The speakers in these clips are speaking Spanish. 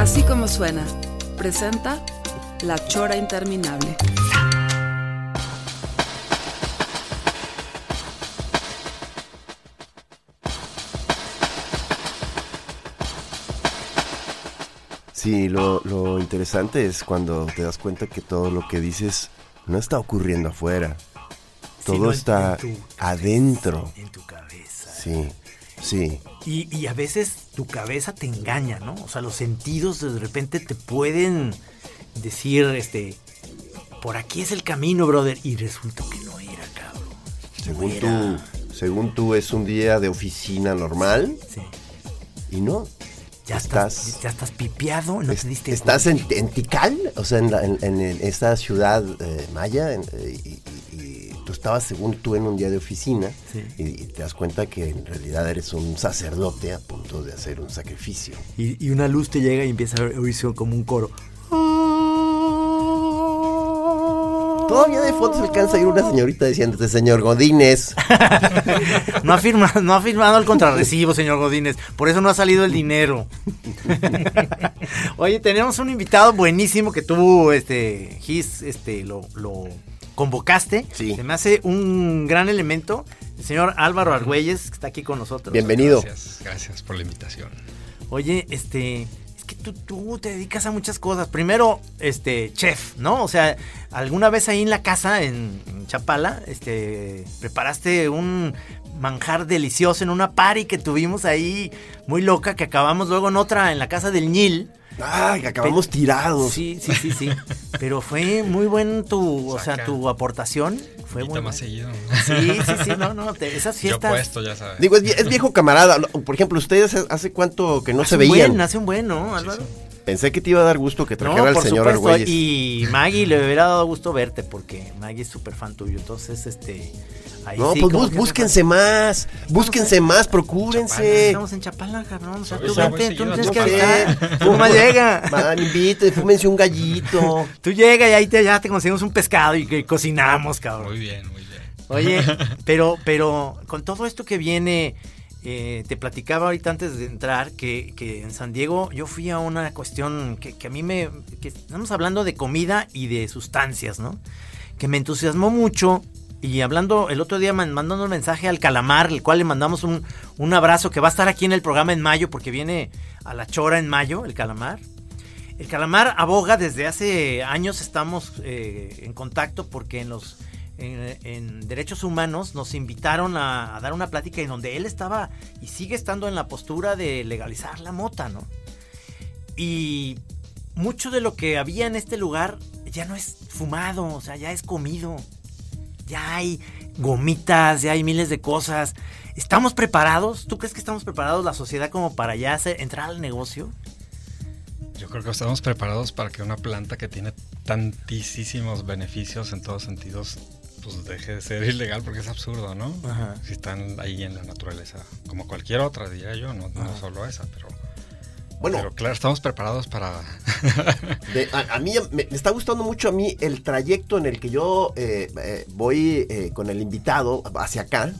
Así como suena, presenta La Chora Interminable. Sí, lo, lo interesante es cuando te das cuenta que todo lo que dices no está ocurriendo afuera. Todo Sino está en tu adentro. En tu cabeza. Sí, sí. Y, y a veces tu cabeza te engaña, ¿no? O sea, los sentidos de repente te pueden decir, este, por aquí es el camino, brother. Y resulta que no era, cabrón. Según No tú, según tú es un día de oficina normal Sí. y no. Ya estás, Estás- ya estás pipeado, no Es- te diste ¿Estás en, en Tikal? O sea, en, la- en- en esta ciudad eh, maya. en- eh, y tú estabas, según tú, en un día de oficina. Sí. Y, y te das cuenta que en realidad eres un sacerdote a punto de hacer un sacrificio. Y, y una luz te llega y empieza a oírse como un coro. Todavía de fondo se alcanza a ir una señorita diciéndote, señor Godínez. No ha, firmado, no ha firmado el contrarrecibo, señor Godínez. Por eso no ha salido el dinero. Oye, tenemos un invitado buenísimo que tú, este, Gis, este, lo, lo convocaste. Sí. Se me hace un gran elemento. El señor Álvaro Argüelles, que está aquí con nosotros. Bienvenido. Gracias, gracias por la invitación. Oye, este, es que tú, tú te dedicas a muchas cosas. Primero, este, chef, ¿no? O sea, alguna vez ahí en la casa, en, en Chapala, este, preparaste un manjar delicioso en una party que tuvimos ahí, muy loca, que acabamos luego en otra, en la casa del Ñil. Ay, que acabamos tirados. Sí, sí, sí, sí. Pero fue muy buen tu, o sea, tu aportación. Fue muy más seguido. Sí, sí, sí, no, no, te- esas Yo fiestas. puesto, ya sabes. Digo, es, vie- es viejo camarada. Por ejemplo, ustedes hace- cuánto que no hace se veían. buen, hace un buen, ¿no, Álvaro? Pensé que te iba a dar gusto que trajera No, al por señor supuesto. Argüelles. Y Maggie le hubiera dado gusto verte porque Maggie es súper fan tuyo. Entonces, este. Ahí No, sí, pues búsquense más. Búsquense más, procúrense. Estamos en Chapala, cabrón. O sea, Voy- tú vente, tú no tienes que avisar. Tú nomás llega. Man, invite, fúmense un gallito. Tú llega y ahí te, ya te conseguimos un pescado y que cocinamos, cabrón. Muy bien, muy bien. Oye, pero, pero con todo esto que viene, eh, te platicaba ahorita antes de entrar que, que en San Diego yo fui a una cuestión que, que a mí me... que estamos hablando de comida y de sustancias, ¿no? Que me entusiasmó mucho y hablando el otro día man- mandando un mensaje al Calamar, el cual le mandamos un, un abrazo que va a estar aquí en el programa en mayo porque viene a la chora en mayo, el Calamar. El Calamar aboga desde hace años, estamos eh, en contacto porque en los en, en derechos humanos nos invitaron a, a dar una plática en donde él estaba y sigue estando en la postura de legalizar la mota, ¿no? Y mucho de lo que había en este lugar ya no es fumado, o sea, ya es comido. Ya hay gomitas, ya hay miles de cosas. ¿Estamos preparados? ¿Tú crees que estamos preparados la sociedad como para ya hacer, entrar al negocio? Yo creo que estamos preparados para que una planta que tiene tantísimos beneficios en todos sentidos, pues deje de ser ilegal porque es absurdo, ¿no? Ajá. Si están ahí en la naturaleza, como cualquier otra, diría yo, no, no solo esa, pero, Bueno, pero claro, estamos preparados para... de- a, a mí me, me está gustando mucho a mí el trayecto en el que yo eh, eh, voy eh, con el invitado hacia acá.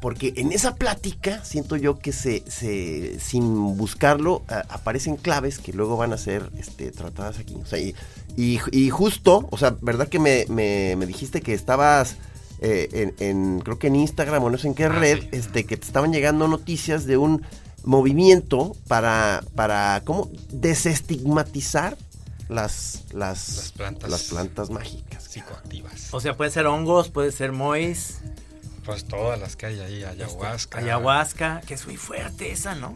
Porque en esa plática siento yo que se, se sin buscarlo a- aparecen claves que luego van a ser este, tratadas aquí. O sea, y, y- y justo, o sea, ¿verdad que me, me- me dijiste que estabas en, en- creo que en Instagram o no sé en qué Ah, red, este, que te estaban llegando noticias de un movimiento para, para ¿cómo? Desestigmatizar las, las, Las plantas. las plantas mágicas. psicoactivas. O sea, puede ser hongos, puede ser mois, Pues todas las que hay ahí, ayahuasca, ayahuasca, que es muy fuerte esa, ¿no?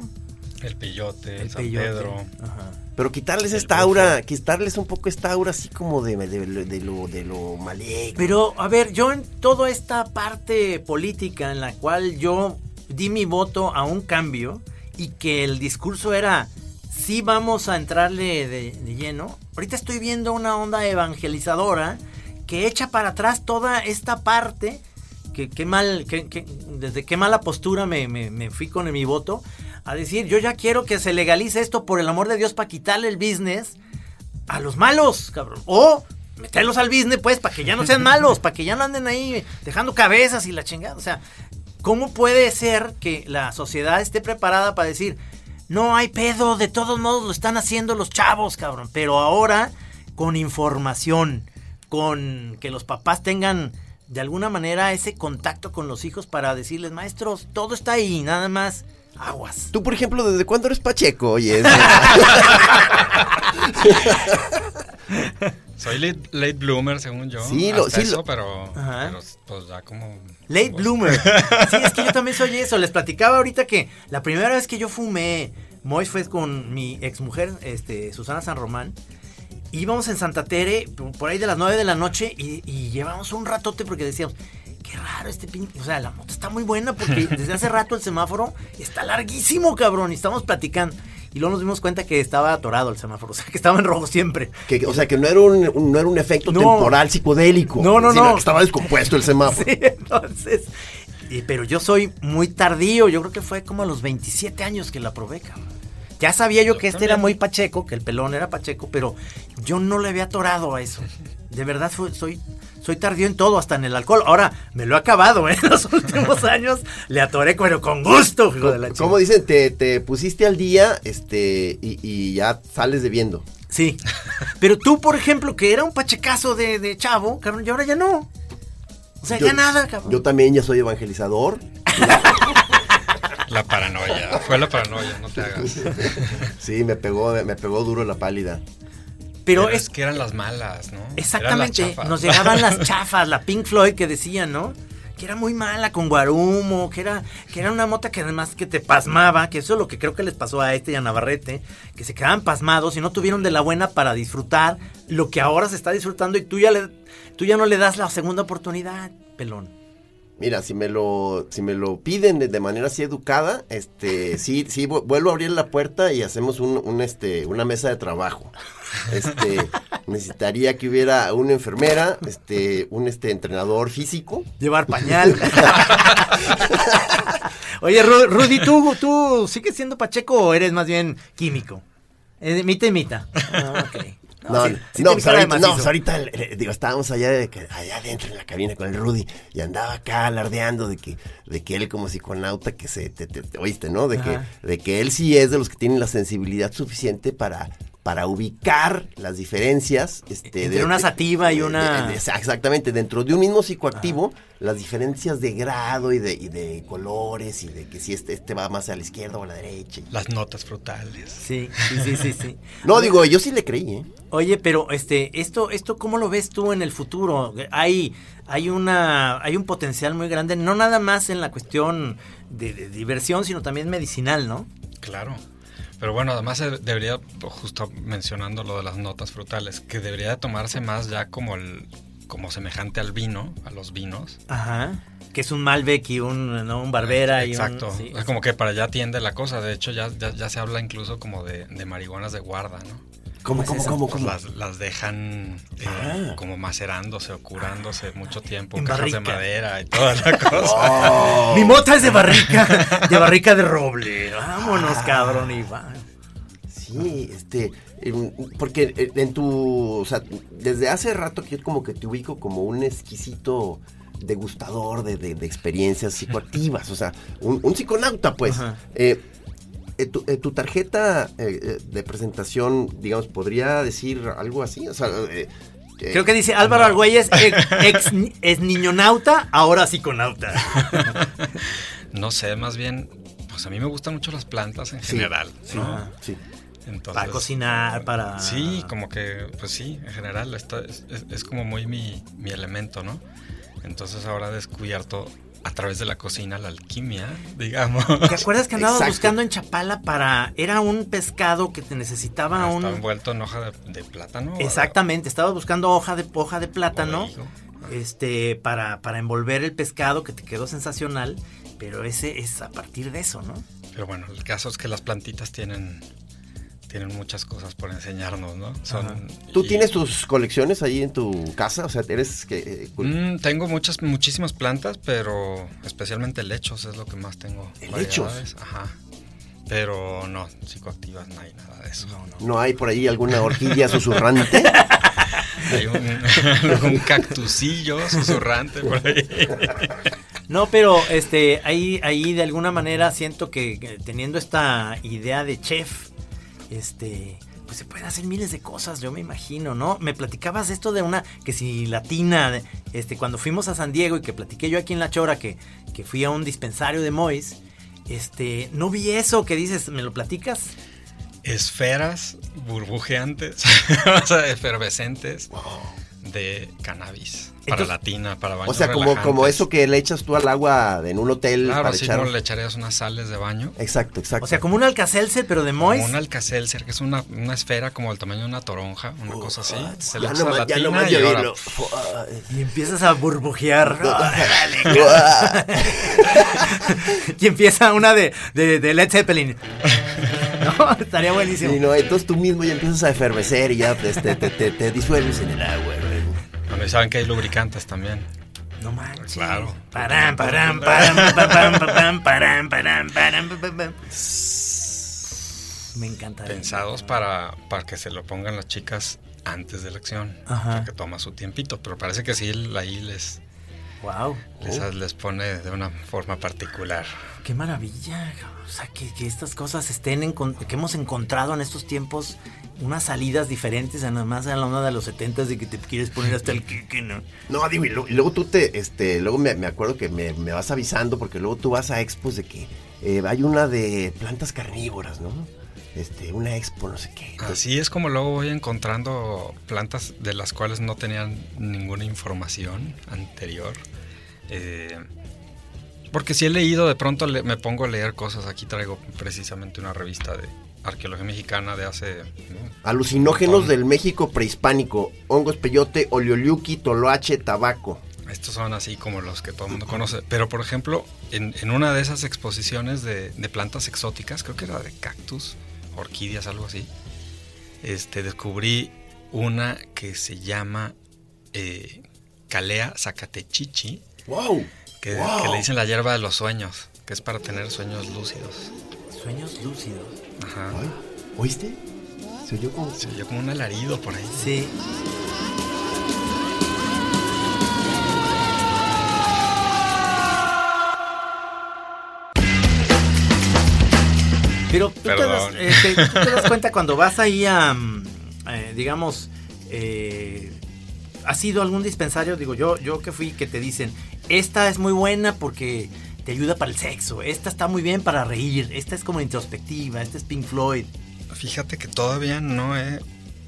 el peyote, el, San peyote. Pedro. Ajá. Pero quitarles El esta bufo. aura, quitarles un poco esta aura así como de, de, de- de lo, de lo maligno. Pero, a ver, yo en toda esta parte política en la cual yo di mi voto a un cambio y que el discurso era, sí vamos a entrarle de, lleno, ahorita estoy viendo una onda evangelizadora que echa para atrás toda esta parte, que, qué mal, que, que- desde qué mala postura me, me- me fui con mi voto, a decir, yo ya quiero que se legalice esto por el amor de Dios para quitarle el business a los malos, cabrón. O meterlos al business, pues, para que ya no sean malos, para que ya no anden ahí dejando cabezas y la chingada. O sea, ¿cómo puede ser que la sociedad esté preparada para decir, no hay pedo, de todos modos lo están haciendo los chavos, cabrón? Pero ahora, con información, con que los papás tengan de alguna manera ese contacto con los hijos para decirles, maestros, todo está ahí, nada más aguas. Tú, por ejemplo, ¿desde cuándo eres Pacheco? Oye, Soy late, late bloomer, según yo. Sí, lo- sí, eso, lo- pero, pero, pues ya como... Late bloomer. Sí, es que yo también soy eso. Les platicaba ahorita que la primera vez que yo fumé Mois fue con mi exmujer, este, Susana San Román. Íbamos en Santa Tere, por ahí de las 9 de la noche, y, y llevamos un ratote porque decíamos, qué raro este pin... O sea, la moto está muy buena porque desde hace rato el semáforo está larguísimo, cabrón. Y estamos platicando. Y luego nos dimos cuenta que estaba atorado el semáforo, o sea, que estaba en rojo siempre. que, o sea, que no era un, un- no era un efecto No. temporal psicodélico. No, no, sino no. que estaba descompuesto el semáforo. Sí, entonces. y- pero yo soy muy tardío. Yo creo que fue como a los 27 años que la probé, cabrón. Ya sabía yo, que este era muy pacheco, que el pelón era pacheco, pero yo no le había atorado a eso. De verdad soy, soy tardío en todo, hasta en el alcohol. Ahora me lo he acabado, ¿eh? En los últimos años le atoré, pero con gusto, hijo de la Como chingada. dicen, te, te pusiste al día este y, y ya sales debiendo. Sí. Pero tú, por ejemplo, que era un pachecazo de, de chavo, cabrón, y ahora ya no. O sea, Yo- ya nada, cabrón. Yo también ya soy evangelizador. La paranoia. Fue la paranoia, no te hagas. Sí, me pegó, me pegó duro la pálida. Pero es que eran las malas, ¿no? Las Exactamente, nos llegaban las chafas, la Pink Floyd que decían, ¿no? Que era muy mala con Guarumo, que era, que era una mota que además que te pasmaba, que eso es lo que creo que les pasó a este y a Navarrete, que se quedaban pasmados y no tuvieron de la buena para disfrutar lo que ahora se está disfrutando y tú ya, le, tú ya no le das la segunda oportunidad, pelón. Mira, si me lo, si me lo piden de, de manera así educada, este, sí, sí, vu- vuelvo a abrir la puerta y hacemos un, un, este, una mesa de trabajo. Este, necesitaría que hubiera una enfermera, este, un este entrenador físico. Llevar pañal. Oye, Ru- Rudy, ¿tú, ¿tú sigues siendo Pacheco o eres más bien químico? Eh, mita y mita. Ah. No, sí- sí no, te pues ahorita, no, pues ahorita, eh, digo, estábamos allá, de que- allá adentro en la cabina con el Rudy y andaba acá alardeando de que, de que él como psiconauta que se, te, te- te- oíste, ¿no? De que, de que él sí es de los que tienen la sensibilidad suficiente para, para ubicar las diferencias. Este, Entre una sativa y de- una- de- de- exactamente, dentro de un mismo psicoactivo, las diferencias de grado y de, y de colores y de que si este, este va más a la izquierda o a la derecha. Las notas frutales. Sí, sí, sí, sí, sí. No, digo, yo sí le creí, ¿eh? Oye, pero este, esto, esto, ¿cómo lo ves tú en el futuro? Hay, hay una, hay un potencial muy grande, no nada más en la cuestión de, de diversión, sino también medicinal, ¿no? Claro. Pero bueno, además eh, debería, justo mencionando lo de las notas frutales, que debería de tomarse más ya como el como semejante al vino, a los vinos. Ajá. Que es un Malbec y un, ¿no? un Barbera y un. Exacto. sí. Es como que para allá tiende la cosa. De hecho, ya, ya, ya se habla incluso como de, de marihuanas de guarda, ¿no? ¿Cómo, es cómo, eso? cómo, Pues cómo? las, las dejan eh, Ah. como macerándose o curándose mucho tiempo, En cajas de barrica. madera y toda la cosa. Oh. Mi mota es de barrica, de barrica de roble. Vámonos, cabrón, y va. Sí, este, em, porque eh, en tu, o sea, desde hace rato que yo como que te ubico como un exquisito degustador de, de- de experiencias psicoactivas, o sea, un, un psiconauta, pues. Eh, eh, tu, eh, tu tarjeta eh, de presentación, digamos, podría decir algo así, o sea, eh, eh, Creo que dice Álvaro Argüelles, ex, ex- es niñonauta, ahora psiconauta. No sé, más bien, pues a mí me gustan mucho las plantas en Sí, general, sí, ¿no? sí. Entonces, Para cocinar, para. Sí, como que, pues sí, en general está- es- es como muy mi, mi elemento, ¿no? Entonces ahora he descubierto a través de la cocina la alquimia, digamos. ¿Te acuerdas que andabas Exacto. buscando en Chapala para. Era un pescado que te necesitaba Ah, un. Está envuelto en hoja de, de plátano. Exactamente, estabas buscando hoja de hoja de plátano. Este, para, para envolver el pescado que te quedó sensacional. pero ese es a partir de eso, ¿no? Pero bueno, el caso es que las plantitas tienen, tienen muchas cosas por enseñarnos, ¿no? Son, ¿Tú y- tienes tus colecciones ahí en tu casa? O sea, eres que... eh, Mm, tengo muchas, muchísimas plantas, pero especialmente helechos es lo que más tengo. Variedades, Ajá. Pero no, psicoactivas no hay nada de eso. ¿No hay por ahí alguna orquídea susurrante? Hay un, un cactusillo susurrante por ahí. No, pero este, ahí, ahí de alguna manera siento que, que teniendo esta idea de chef, este, pues se pueden hacer miles de cosas, yo me imagino, ¿no? Me platicabas esto de una, que si latina, este, cuando fuimos a San Diego y que platiqué yo aquí en La Chora, que, que fui a un dispensario de Mois, este, no vi eso que dices, ¿me lo platicas? Esferas burbujeantes, o sea, efervescentes de cannabis. Para Entonces- la tina, para baños O sea, como, como eso que le echas tú al agua en un hotel Claro, para así echar... como le echarías unas sales de baño. Exacto, exacto. O sea, como un alcacelser, pero de Mois. Como un alcacelser, que es una, una esfera como del tamaño de una toronja, una cosa así. Se le ya echa a nomás- la ya tina nomás y ahora, empiezas a burbujear. Órale, y empieza una de, de, de Led Zeppelin. No, estaría buenísimo. Sí, no, entonces tú mismo ya empiezas a efervecer y ya este, te, te- te disuelves en el agua. Y saben que hay lubricantes también. No manches. Claro. Parán, parán, parán, parán, parán, parán, parán, Me encanta. Pensados para, para que se lo pongan las chicas antes de la acción. Ajá. O sea, que toma su tiempito. Pero parece que sí, ahí les, Wow. les, les pone de una forma particular. Qué maravilla. O sea, que, que estas cosas estén en, con- que hemos encontrado en estos tiempos unas salidas diferentes a nada más a la onda de los 70 de que te quieres poner hasta el kiki, ¿no? No, digo, y, lo- y luego tú te, este, luego me, me acuerdo que me, me vas avisando porque luego tú vas a expos de que eh, hay una de plantas carnívoras, ¿no? Este, una expo, no sé qué. Así es como luego voy encontrando plantas de las cuales no tenían ninguna información anterior. Eh, porque si he leído, de pronto le- me pongo a leer cosas. Aquí traigo precisamente una revista de arqueología mexicana de hace... ¿no? alucinógenos del México prehispánico, hongos peyote, oleoliuqui, toloache, tabaco. Estos son así como los que todo el mundo conoce. Pero, por ejemplo, en, en una de esas exposiciones de, de plantas exóticas, creo que era de cactus, orquídeas, algo así, este, descubrí una que se llama eh, Calea zacatechichi, ¡Wow! que, Wow. que le dicen la hierba de los sueños, que es para tener sueños lúcidos. Sueños lúcidos. Ajá. ¿Oíste? Se oyó como... Se oyó como un alarido por ahí. Sí. Pero tú te, das, este, tú te das cuenta cuando vas ahí a, mm, eh, digamos, eh, ¿has ido a algún dispensario? Digo, yo, yo que fui, que te dicen, esta es muy buena porque te ayuda para el sexo, esta está muy bien para reír, esta es como introspectiva, esta es Pink Floyd. Fíjate que todavía no he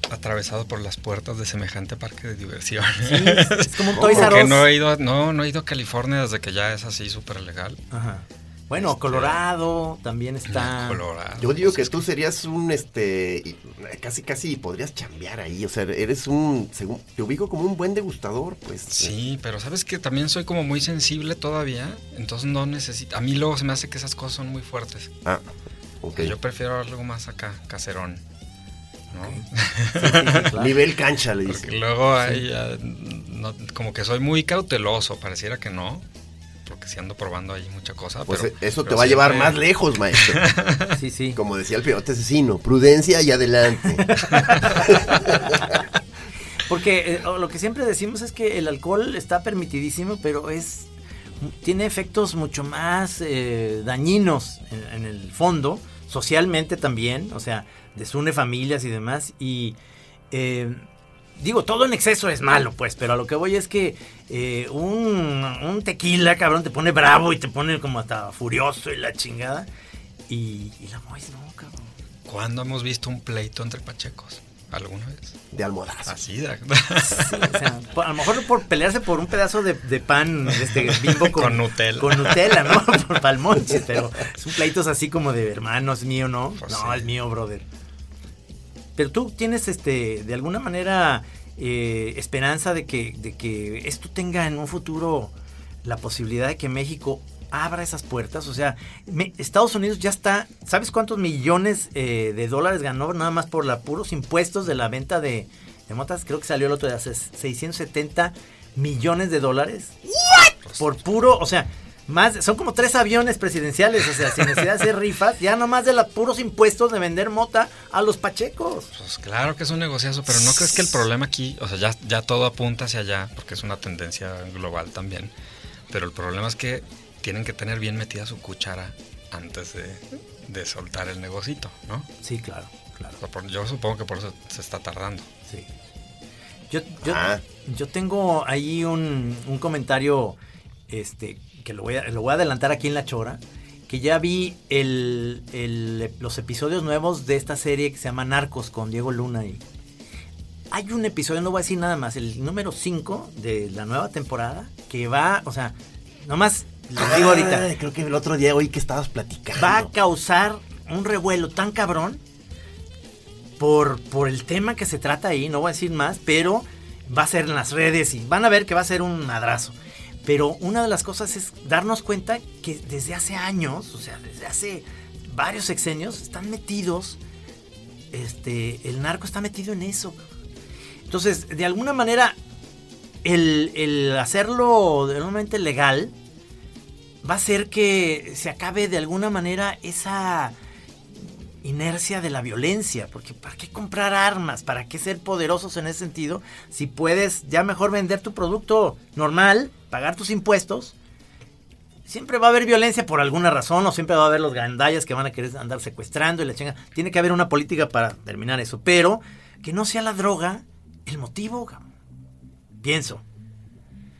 atravesado por las puertas de semejante parque de diversión. Sí, es, como un Toys R Us. no he ido, no, no he ido a California desde que ya es así súper legal. Ajá. Bueno, Este, Colorado también está. Colorado. Yo digo que tú serías un, este, casi, casi podrías chambear ahí, o sea, eres un, según, te ubico como un buen degustador, pues. Sí, pero sabes que también soy como muy sensible todavía, entonces no necesito. A mí luego se me hace que esas cosas son muy fuertes. Ah, ok. Yo prefiero algo más acá, caserón. ¿no? Sí, sí, sí, claro. Nivel cancha, le Porque dice. luego hay, ah, no- como que soy muy cauteloso, pareciera que no, si ando probando ahí mucha cosa. Pues pero, eh, eso te pero va a llevar más lejos, maestro. Sí, sí. Como decía el peote asesino, prudencia y adelante. Porque eh, lo que siempre decimos es que el alcohol está permitidísimo, pero es tiene efectos mucho más eh, dañinos en, en el fondo, socialmente también, o sea, desune familias y demás. Y eh, digo, todo en exceso es malo, pues, pero a lo que voy es que eh, un, un tequila, cabrón, te pone bravo y te pone como hasta furioso y la chingada. Y, y la Mois no, cabrón. ¿Cuándo hemos visto un pleito entre pachecos? ¿Alguna vez? De almohadas. Así, de- Sí, o sea, por- a lo mejor por pelearse por un pedazo de, de pan este bimbo con, Con Nutella. Con Nutella, ¿no? Por palmonches, pero son pleitos así como de hermano, es mío, ¿no? Pues no, sí. es mío, brother. Pero tú tienes, este, de alguna manera, eh, esperanza de que, de que esto tenga en un futuro la posibilidad de que México abra esas puertas. O sea, me- Estados Unidos ya está, ¿sabes cuántos millones eh, de dólares ganó nada más por los puros impuestos de la venta de, de motas? Creo que salió el otro día, hace 670 millones de dólares. Por puro, o sea, más, son como tres aviones presidenciales, o sea, sin necesidad de hacer rifas, ya nomás de los puros impuestos de vender mota a los pachecos. Pues claro que es un negociazo, pero ¿no crees que el problema aquí, o sea, ya, ya todo apunta hacia allá, porque es una tendencia global también, pero el problema es que tienen que tener bien metida su cuchara antes de, de soltar el negocito, ¿no? Sí, claro, claro. Yo supongo que por eso se está tardando. Sí. Yo, yo, Ah. yo tengo ahí un, un comentario este, que lo voy, a, lo voy a adelantar aquí en La Chora, que ya vi el, el- los episodios nuevos de esta serie que se llama Narcos con Diego Luna. Y hay un episodio, no voy a decir nada más, el número 5 de la nueva temporada, que va, o sea, nomás les digo ahorita, Ay, creo que el otro día oí que estabas platicando. va a causar un revuelo tan cabrón por, por el tema que se trata ahí, no voy a decir más, pero va a ser en las redes y van a ver que va a ser un madrazo. Pero una de las cosas es darnos cuenta que desde hace años, o sea, desde hace varios sexenios, están metidos, este, el narco está metido en eso. Entonces, de alguna manera, el, el hacerlo de legal va a hacer que se acabe de alguna manera esa inercia de la violencia, porque ¿para qué comprar armas? ¿Para qué ser poderosos en ese sentido? Si puedes ya mejor vender tu producto normal, pagar tus impuestos. Siempre va a haber violencia por alguna razón, o siempre va a haber los gandallas que van a querer andar secuestrando y la chinga. Tiene que haber una política para terminar eso, pero que no sea la droga el motivo. Pienso.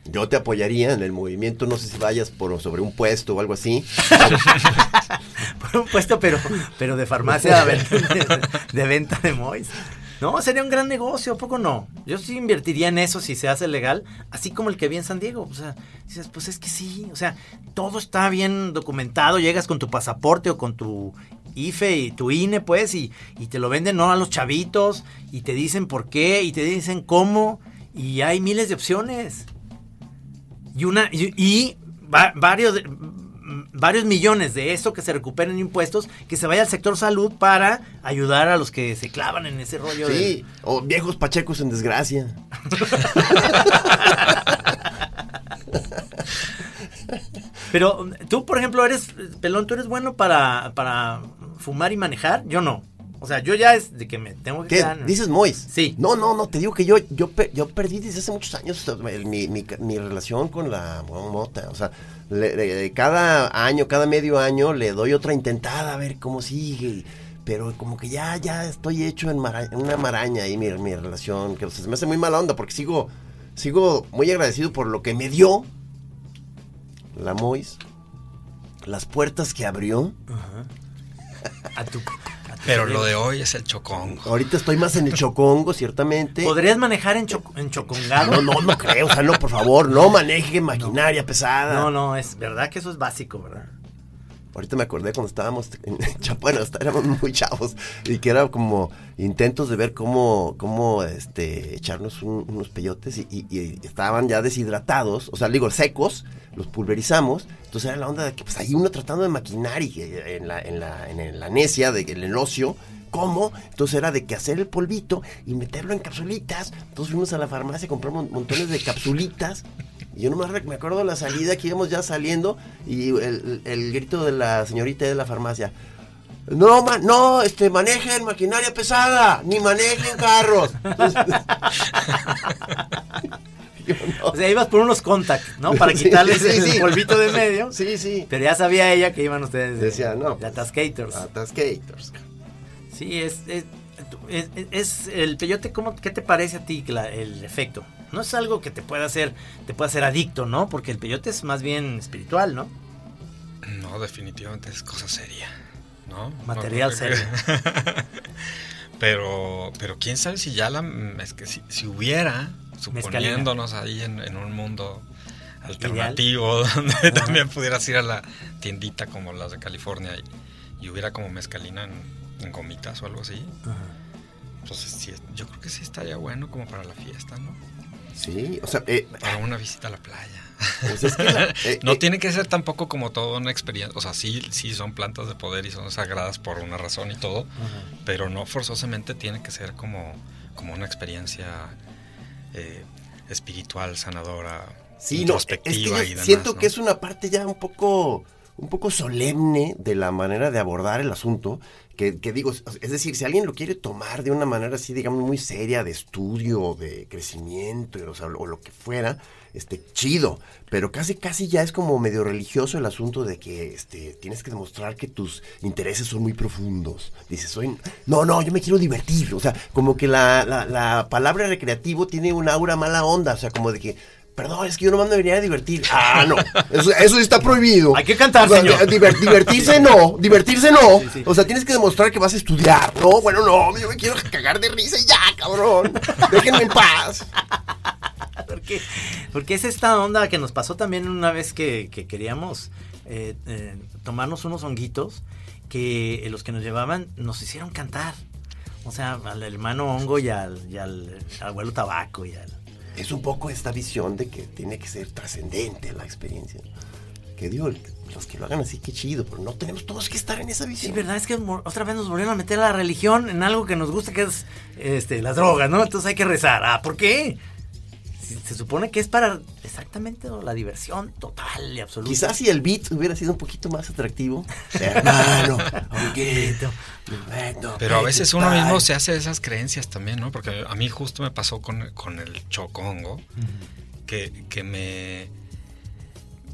Yo te apoyaría en el movimiento, no sé si vayas por sobre un puesto o algo así. por un puesto, pero, pero de farmacia de, de- de venta de Mois. No, sería un gran negocio, ¿a poco no? Yo sí invertiría en eso si se hace legal, así como el que vi en San Diego. O sea, dices, pues es que sí, o sea, todo está bien documentado, llegas con tu pasaporte o con tu IFE y tu INE, pues, y, y te lo venden no a los chavitos, y te dicen por qué, y te dicen cómo, y hay miles de opciones. Y una, y, y va- varios, varios millones de eso que se recuperen impuestos, que se vaya al sector salud para ayudar a los que se clavan en ese rollo. de- Sí, o viejos pachecos en desgracia. Pero tú, por ejemplo, eres, pelón, tú eres bueno para, para fumar y manejar, yo no. O sea, yo ya es de que me tengo que ¿Qué? quedar- ¿Dices Mois? Sí. No, no, no, te digo que yo, yo, yo perdí desde hace muchos años mi, mi- mi relación con la mota. O sea, le- le- cada año, cada medio año le doy otra intentada a ver cómo sigue. Pero como que ya, ya estoy hecho en, mara- en una maraña ahí mi, mi relación. Que o sea, se me hace muy mala onda porque sigo, sigo muy agradecido por lo que me dio la Mois. Las puertas que abrió. a tu Pero lo de hoy es el chocón. Ahorita estoy más en el chocongo, ciertamente. ¿Podrías manejar en, cho- en chocongado? No, no, no creo, o sea, no, por favor, no maneje maquinaria pesada. No, no, es verdad que eso es básico, ¿verdad? Ahorita me acordé cuando estábamos en Cha- bueno, éramos muy chavos y que era como intentos de ver cómo, cómo este, echarnos un- unos peyotes y, y- y estaban ya deshidratados, o sea, digo, secos, los pulverizamos. Entonces era la onda de que pues ahí uno tratando de maquinar y eh, en la, en la, en la necia, de, en el ocio. ¿Cómo? Entonces era de que hacer el polvito y meterlo en capsulitas. Entonces fuimos a la farmacia, compramos montones de capsulitas. Y yo nomás me acuerdo de la salida que íbamos ya saliendo y el, el grito de la señorita de la farmacia. No, ma- no, este, manejen maquinaria pesada, ni manejen carros. Entonces, no. O sea, ibas por unos contacts, ¿no? Para Sí, quitarles sí, el sí. polvito de medio. Sí, sí. Pero ya sabía ella que iban ustedes de, Decía, no, de pues, atascators. Atascators. Sí, es, es, es- es el peyote, ¿cómo, ¿qué te parece a ti la- el efecto? No es algo que te pueda hacer, te pueda hacer adicto, ¿no? Porque el peyote es más bien espiritual, ¿no? No, definitivamente es cosa seria. ¿no? Material No, serio. pero, pero quién sabe si ya la. Es que si, si hubiera, suponiéndonos ahí en, en un mundo alternativo, donde también pudieras ir a la tiendita como las de California y, y hubiera como mezcalina en, en gomitas o algo así. Entonces, sí, yo creo que sí estaría bueno como para la fiesta, ¿no? Sí, o sea, eh, para una visita a la playa. pues es que la- eh, No eh, tiene que ser tampoco como toda una experiencia. O sea, sí, sí son plantas de poder y son sagradas por una razón y todo, pero no forzosamente tiene que ser como, como una experiencia eh, espiritual, sanadora, Sí, no, es que yo demás. siento ¿no? que es una parte ya un poco, un poco solemne de la manera de abordar el asunto. Que, que digo, es decir, si alguien lo quiere tomar de una manera así, digamos, muy seria, de estudio, de crecimiento, o, sea, o lo que fuera, este, chido. Pero casi, casi ya es como medio religioso el asunto de que este, tienes que demostrar que tus intereses son muy profundos. Dices, soy, no, no, yo me quiero divertir. O sea, como que la, la, la palabra recreativo tiene una aura mala onda. O sea, como de que, Perdón, es que yo nomás me venía a divertir. Ah, no. Eso, eso está prohibido. Hay que cantar, O sea, señor. diver- divertirse no. Divertirse no. Sí, sí. O sea, tienes que demostrar que vas a estudiar. No, bueno, no. Yo me quiero cagar de risa y ya, cabrón. Déjenme en paz. Porque, porque es esta onda que nos pasó también una vez que, que queríamos eh, eh, tomarnos unos honguitos que los que nos llevaban nos hicieron cantar. O sea, al hermano hongo y al, y al abuelo tabaco y al... Es un poco esta visión de que tiene que ser trascendente la experiencia. Que digo, los que lo hagan así, qué chido, pero no tenemos todos que estar en esa Sí, visión. verdad es que otra vez nos volvieron a meter a la religión en algo que nos gusta, que es este, las drogas, ¿no? Entonces hay que rezar. Ah, ¿por qué? Se supone que es para exactamente la diversión total y absoluta. Quizás si el beat hubiera sido un poquito más atractivo. Hermano, honguito, perfecto, Pero a veces uno mismo se hace esas creencias también, ¿no? Porque a mí justo me pasó con, con el chocongo, que, que me,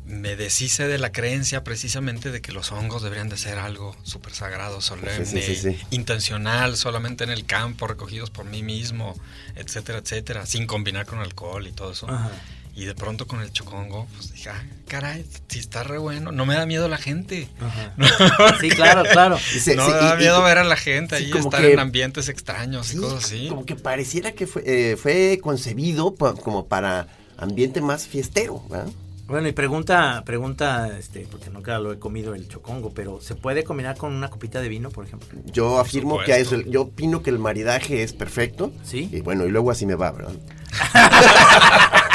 me deshice de la creencia precisamente de que los hongos deberían de ser algo súper sagrado, solemne, Sí, sí, sí, sí. intencional, solamente en el campo, recogidos por mí mismo, etcétera, etcétera, sin combinar con alcohol y todo eso. Ajá. Y de pronto con el chocongo, pues dije, ah, caray, si está re bueno, no me da miedo la gente. Ajá. Sí, claro, claro. No sí, me da y- y- miedo ver a la gente sí, ahí, estar que- en ambientes extraños Sí, y cosas así. Como que pareciera que fue, eh, fue concebido pa- como para ambiente más fiestero, ¿verdad? Bueno, y pregunta, pregunta, este, porque nunca lo he comido el chocongo, pero ¿se puede combinar con una copita de vino, por ejemplo? Yo afirmo que es el- yo opino que el maridaje es perfecto. Sí. Y bueno, y luego así me va, ¿verdad?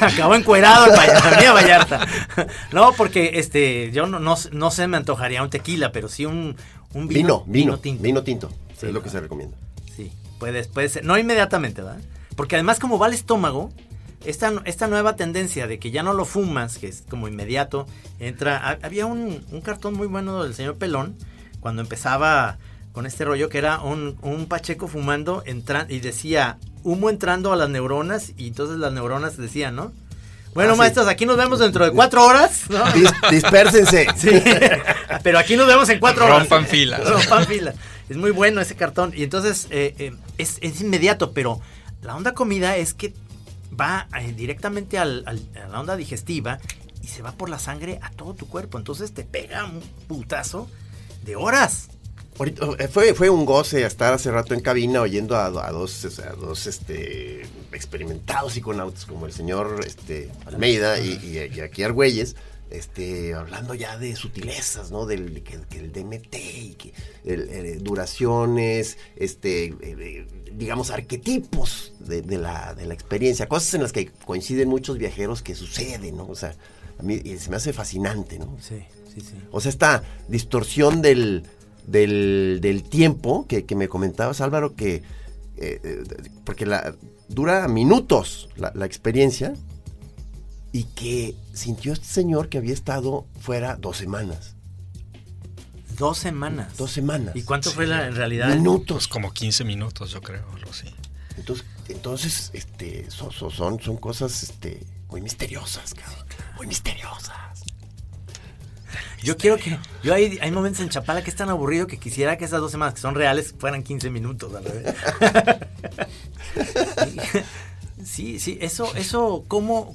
Acabó encuerado el Vallarta, mía Vallarta. No, porque este, yo no, no, no se me antojaría un tequila, pero sí un, un Vino, vino, vino, vino tinto. tinto. es lo que se recomienda. Sí, puede, puede ser. No inmediatamente, ¿verdad? Porque además, como va al estómago, esta, esta nueva tendencia de que ya no lo fumas, que es como inmediato, entra. ha- Había un, un cartón muy bueno del señor Pelón cuando empezaba con este rollo que era un, un Pacheco fumando entra- y decía humo entrando a las neuronas y entonces las neuronas decían, ¿no? Bueno, Ah, sí. maestros, aquí nos vemos dentro de cuatro horas. ¿no? Dis- dispérsense. Sí, pero aquí nos vemos en cuatro horas. Rompan filas. Rompan filas. Es muy bueno ese cartón. Y entonces eh, eh, es, es inmediato, pero la onda comida es que va eh, directamente al- al- a la onda digestiva y se va por la sangre a todo tu cuerpo. Entonces te pega un putazo de horas. Eh, fue, fue un goce estar hace rato en cabina oyendo a, a dos, o sea, a dos este, experimentados psiconautas como el señor este, Almeida y, y- y aquí Argüelles, este, hablando ya de sutilezas, ¿no? Del que, que el DMT y que el- eh, duraciones, este, eh, digamos, arquetipos de, de la, de la experiencia, cosas en las que coinciden muchos viajeros que suceden, ¿no? O sea, a mí eh, se me hace fascinante, ¿no? Sí, sí, sí. O sea, esta distorsión del, del, del tiempo que, que me comentabas, Álvaro, que eh, porque la, dura minutos la, la experiencia y que sintió este señor que había estado fuera dos semanas. Dos semanas. Dos semanas. ¿Y cuánto fue la, en realidad? Minutos. Como 15 minutos, yo creo, algo así. Entonces, entonces este, son, son- son, son cosas este, muy misteriosas, cabrón. Muy misteriosas. Yo quiero que. Yo hay, hay momentos en Chapala que es tan aburrido que quisiera que esas dos semanas que son reales fueran 15 minutos. a la vez. sí, sí, eso, eso, ¿cómo,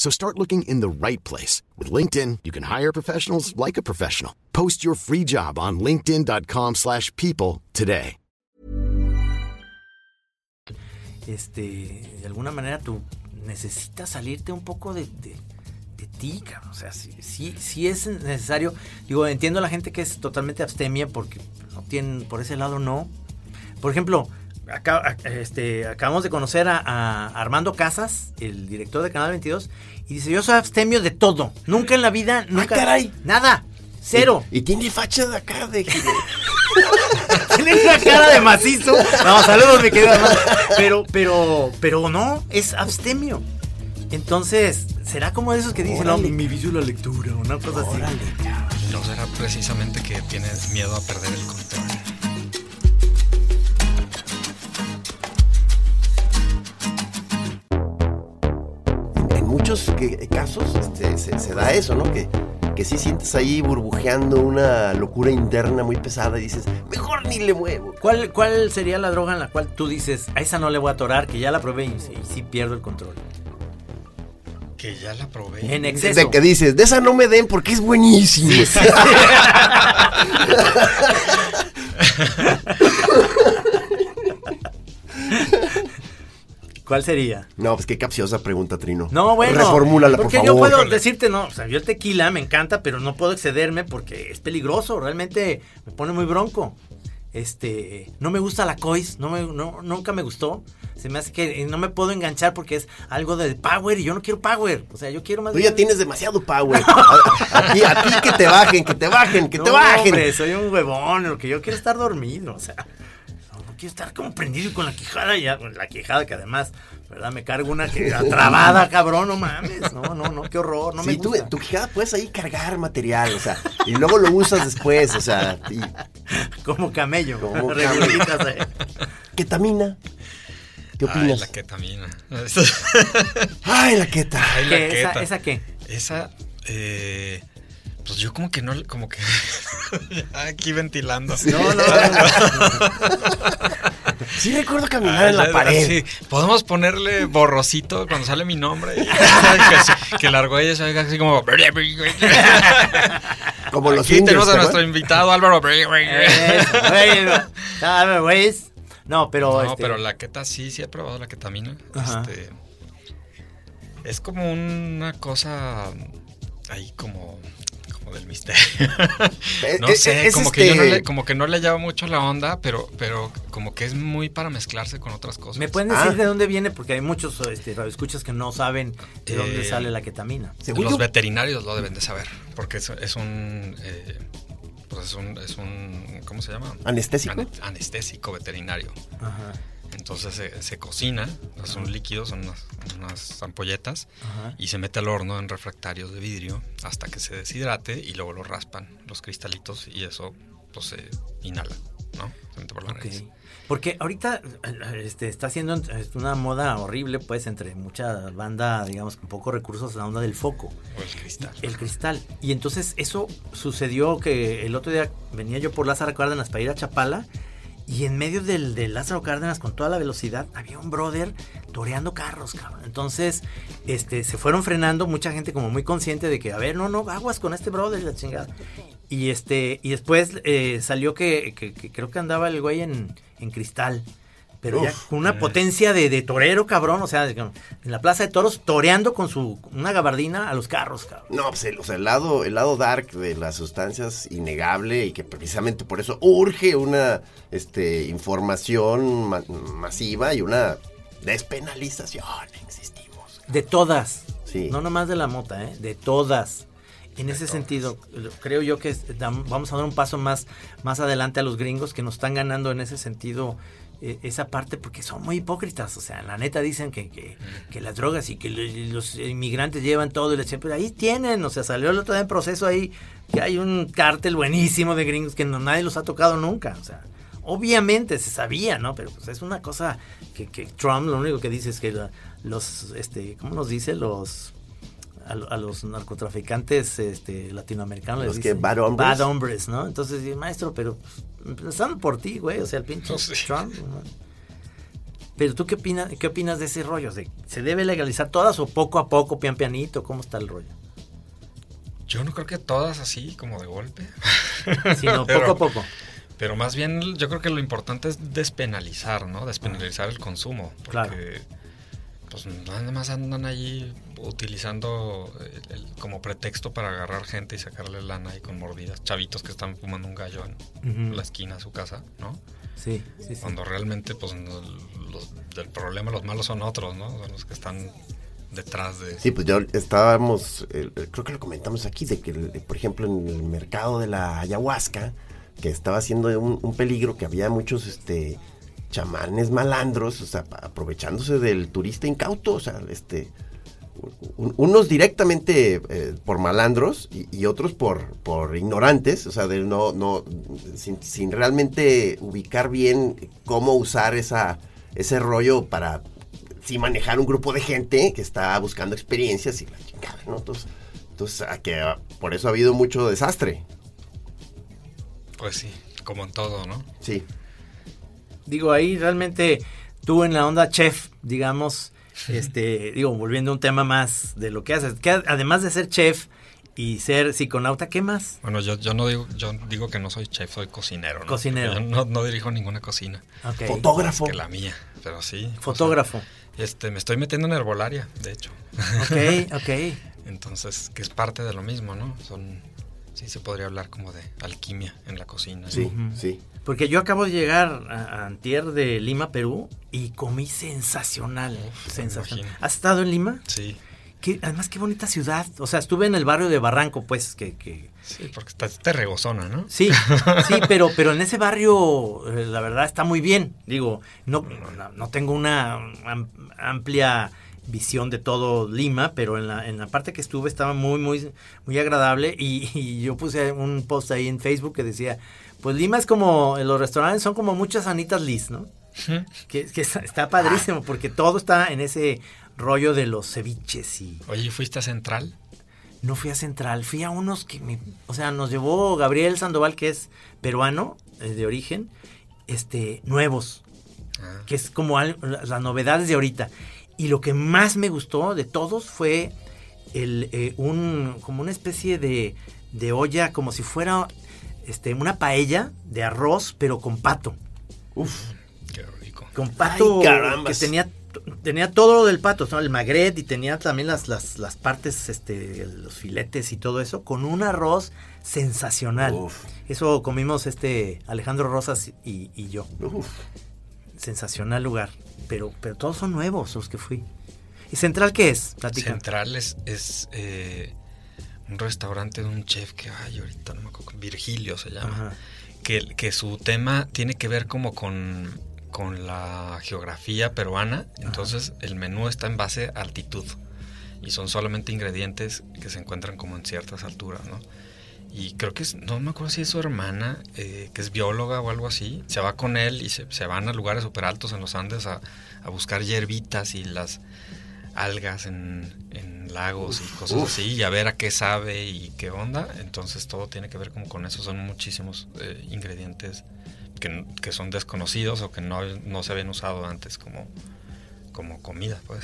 So start looking in the right place. With LinkedIn, you can hire professionals like a professional. Post your free job on linkedin.com/people slash people today. este, de alguna manera tú necesitas salirte un poco de, de, de ti, cabrón. O sea, sí es necesario. Digo, entiendo a la gente que es totalmente abstemia porque no tienen, por ese lado no. Por ejemplo, acá, este, acabamos de conocer a, a Armando Casas, el director de Canal 22, y dice, yo soy abstemio de todo. Nunca en la vida, nunca. caray. Nada. Cero. Y, y tiene facha de acá de... Tiene una cara de macizo. No, saludos, mi querido hermano. Pero, pero, pero no, es abstemio. Entonces, ¿será como de esos que dicen, no, mi vicio la lectura, una cosa así? No será precisamente que tienes miedo a perder el control. Muchos que- casos este, se, se da eso, ¿no? Que, que sí sientes ahí burbujeando una locura interna muy pesada y dices, mejor ni le muevo. ¿Cuál, ¿Cuál sería la droga en la cual tú dices, a esa no le voy a atorar, que ya la probé y, sí- y sí pierdo el control? Que ya la probé. En De exceso. que dices, de esa no me den porque es buenísimo. ¿Cuál sería? No, pues qué capciosa pregunta, Trino. No, bueno. Reformúlala, por porque favor. yo puedo decirte, no, o sea, yo el tequila me encanta, pero no puedo excederme porque es peligroso, realmente me pone muy bronco. Este, no me gusta la cois, no me, no, nunca me gustó. Se me hace que no me puedo enganchar porque es algo de power y yo no quiero power. O sea, yo quiero más Tú ya tienes demasiado power. A, a ti, a ti que te bajen, que te bajen, que te No, bajen. hombre, soy un huevón, lo que yo quiero es estar dormido, o sea, quiero estar como prendido con la quijada ya, la quijada que además, ¿verdad? Me cargo una que trabada, cabrón, no mames, no, no, no, qué horror, no me sí, tú, gusta. tu quijada puedes ahí cargar material, o sea, y luego lo usas después, o sea, y Como camello, Como eh. ketamina. ¿Qué Ay, opinas? la ketamina. Ay, la keta. Ay, la ¿Qué, esa. ¿Esa qué? Esa, eh, pues yo como que no, como que aquí ventilando. No, no, no. Sí recuerdo caminar en la Ay, pared. sí. Podemos ponerle borrosito cuando sale mi nombre. y- que, que el argüelles se oiga así como. Como los Aquí indios, tenemos a ¿te nuestro invitado Álvaro. Güey, no. Pero. No, este, pero la keta sí, sí he probado la ketamina. Este, es como una cosa ahí como, como del misterio. No sé, es como que yo no este- le, como que no le llamo mucho la onda, pero, pero como que es muy para mezclarse con otras cosas. ¿Me pueden decir Ah. de dónde viene? Porque hay muchos este, radioescuchas que no saben de dónde Eh, sale la ketamina. Según Los veterinarios lo deben de saber, porque es, es un, eh, pues es un, es un, ¿cómo se llama? ¿Anestésico? Ane- anestésico veterinario. Ajá, Entonces se, se cocina, es un líquido, son unas, unas ampolletas, ajá. y se mete al horno en refractarios de vidrio hasta que se deshidrate y luego lo raspan los cristalitos y eso pues se inhala, ¿no? Se mete por la nariz. Porque ahorita este, está haciendo este, una moda horrible, pues, entre mucha banda, digamos, con pocos recursos, la onda del foco, O el cristal. el cristal. Y entonces eso sucedió que el otro día venía yo por Lázaro Cárdenas para ir a Chapala y en medio del, del Lázaro Cárdenas con toda la velocidad había un brother toreando carros, cabrón. Entonces, este, se fueron frenando, mucha gente como muy consciente de que, a ver, no, no, aguas con este brother, la chingada. Y este, y después eh, salió que, que- que creo que andaba el güey en, en cristal. Pero ya con una potencia de, de torero, cabrón. O sea, en la plaza de toros, toreando con su una gabardina a los carros, cabrón. No, pues el, o sea, el lado, el lado dark de las sustancias innegable y que precisamente por eso urge una este, información ma- masiva y una despenalización. Insistimos. De todas. Sí. No nomás de la mota, ¿eh? De todas. En ese sentido, creo yo que vamos a dar un paso más, más adelante a los gringos que nos están ganando en ese sentido eh, esa parte porque son muy hipócritas. O sea, la neta dicen que, que, que las drogas y que lo- los inmigrantes llevan todo y la ch- pero ahí tienen. O sea, salió el otro día en proceso ahí que hay un cártel buenísimo de gringos que no, nadie los ha tocado nunca. O sea, obviamente se sabía, ¿no? Pero pues es una cosa que, que Trump lo único que dice es que los, este, ¿cómo nos dice? Los a, lo- a los narcotraficantes este, latinoamericanos Los les que dicen bad hombres. bad hombres, ¿no? Entonces, maestro, pero pues, empezando por ti, güey, o sea, el pinche sí. Trump. ¿no? Pero tú qué opinas, qué opinas de ese rollo? ¿De, ¿Se debe legalizar todas o poco a poco, pian pianito? ¿Cómo está el rollo? Yo no creo que todas así, como de golpe. Sino poco a poco. Pero más bien yo creo que lo importante es despenalizar, ¿no? Despenalizar el consumo. Porque Claro. Pues nada más andan ahí utilizando el- el- como pretexto para agarrar gente y sacarle lana y con mordidas. Chavitos que están fumando un gallo en la esquina de su casa, ¿no? Sí, sí, sí. Cuando realmente pues no- los, del problema los malos son otros, ¿no? Son los que están detrás de... Sí, pues ya estábamos, eh, creo que lo comentamos aquí, de que, el- por ejemplo, en el mercado de la ayahuasca, que estaba siendo un, un peligro, que había muchos este chamanes malandros, o sea, aprovechándose del turista incauto, o sea, este un- unos directamente eh, por malandros y, y otros por, por ignorantes, o sea, de no, no, sin, sin realmente ubicar bien cómo usar esa, ese rollo para sí manejar un grupo de gente que está buscando experiencias y la chingada, ¿no? Entonces, entonces a que, ah, por eso ha habido mucho desastre, Pues sí, como en todo, ¿no? sí. Digo, ahí realmente tú en la onda chef, digamos, este, digo, volviendo a un tema más de lo que haces, que además de ser chef y ser psiconauta, ¿qué más? Bueno, yo, yo no digo, yo digo que no soy chef, soy cocinero, ¿no? Cocinero. Yo no, no dirijo ninguna cocina. Fotógrafo. Que la mía, pero sí. o sea, Fotógrafo. este, me estoy metiendo en herbolaria, de hecho. Ok, ok. Entonces, que es parte de lo mismo, ¿no? Son, sí se podría hablar como de alquimia en la cocina. Sí, sí. Porque yo acabo de llegar a, Antier de Lima, Perú, y comí sensacional. Uf, sensacional. ¿Has estado en Lima? Sí, Que, además, qué bonita ciudad. O sea, estuve en el barrio de Barranco, pues, que, que sí, porque está, está regosona, ¿no? Sí, sí, pero, pero en ese barrio eh, la verdad está muy bien. Digo, no, no, no tengo una am- amplia visión de todo Lima, pero en la, en la parte que estuve estaba muy, muy, muy agradable y, y yo puse un post ahí en Facebook que decía, pues Lima es como, los restaurantes son como muchas Anitas Liz, ¿no? Que, que está, está padrísimo porque todo está en ese rollo de los ceviches y Oye, ¿fuiste a Central? no fui a Central, fui a unos que me, o sea, nos llevó Gabriel Sandoval, que es peruano eh, de origen, este, nuevos, Ah, que es como al- las novedades de ahorita. Y lo que más me gustó de todos fue el, eh, un, como una especie de, de olla, como si fuera este, una paella de arroz, pero con pato. Uf, qué rico. Con pato Ay, que tenía tenía todo lo del pato, ¿no? el magret y tenía también las, las, las partes, este, los filetes y todo eso, con un arroz sensacional. Uf. Eso comimos este Alejandro Rosas y, y yo. uf. Sensacional lugar. Pero, pero todos son nuevos los que fui. ¿Y Central qué es? Platica. Central es, es, eh, un restaurante de un chef que, ay, ahorita no me acuerdo, Virgilio se llama. Que, que su tema tiene que ver como con, con la geografía peruana. Entonces el menú está en base a altitud. Y son solamente ingredientes que se encuentran como en ciertas alturas, ¿no? Y creo que es, no me acuerdo si es su hermana, eh, que es bióloga o algo así. Se va con él y se, se van a lugares súper altos en los Andes a, a buscar hierbitas y las algas en, en lagos y cosas uf. así y a ver a qué sabe y qué onda. Entonces todo tiene que ver como con eso. Son muchísimos eh, ingredientes que, que son desconocidos o que no, no se habían usado antes como, como comida, pues.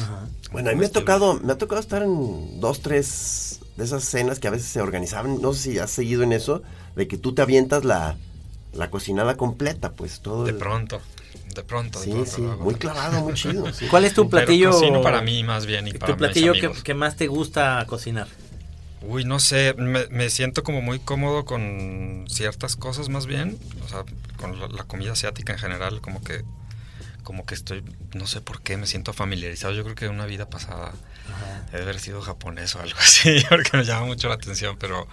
Bueno, a mí me ha tocado, me ha tocado estar en dos, tres de esas cenas que a veces se organizaban, no sé si has seguido en eso, de que tú te avientas la, la cocinada completa, pues todo. De el- pronto, de pronto. de Sí, pronto sí, muy clavado, muy chido. sí. ¿Cuál es tu Pero platillo? cocino para mí más bien y para tu platillo mis que, amigos. que más te gusta cocinar? Uy, no sé, me, me siento como muy cómodo con ciertas cosas más bien, o sea, con la, la comida asiática en general, como que, como que estoy, no sé por qué, me siento familiarizado. Yo creo que una vida pasada he de haber sido japonés o algo así, porque me llama mucho la atención, pero,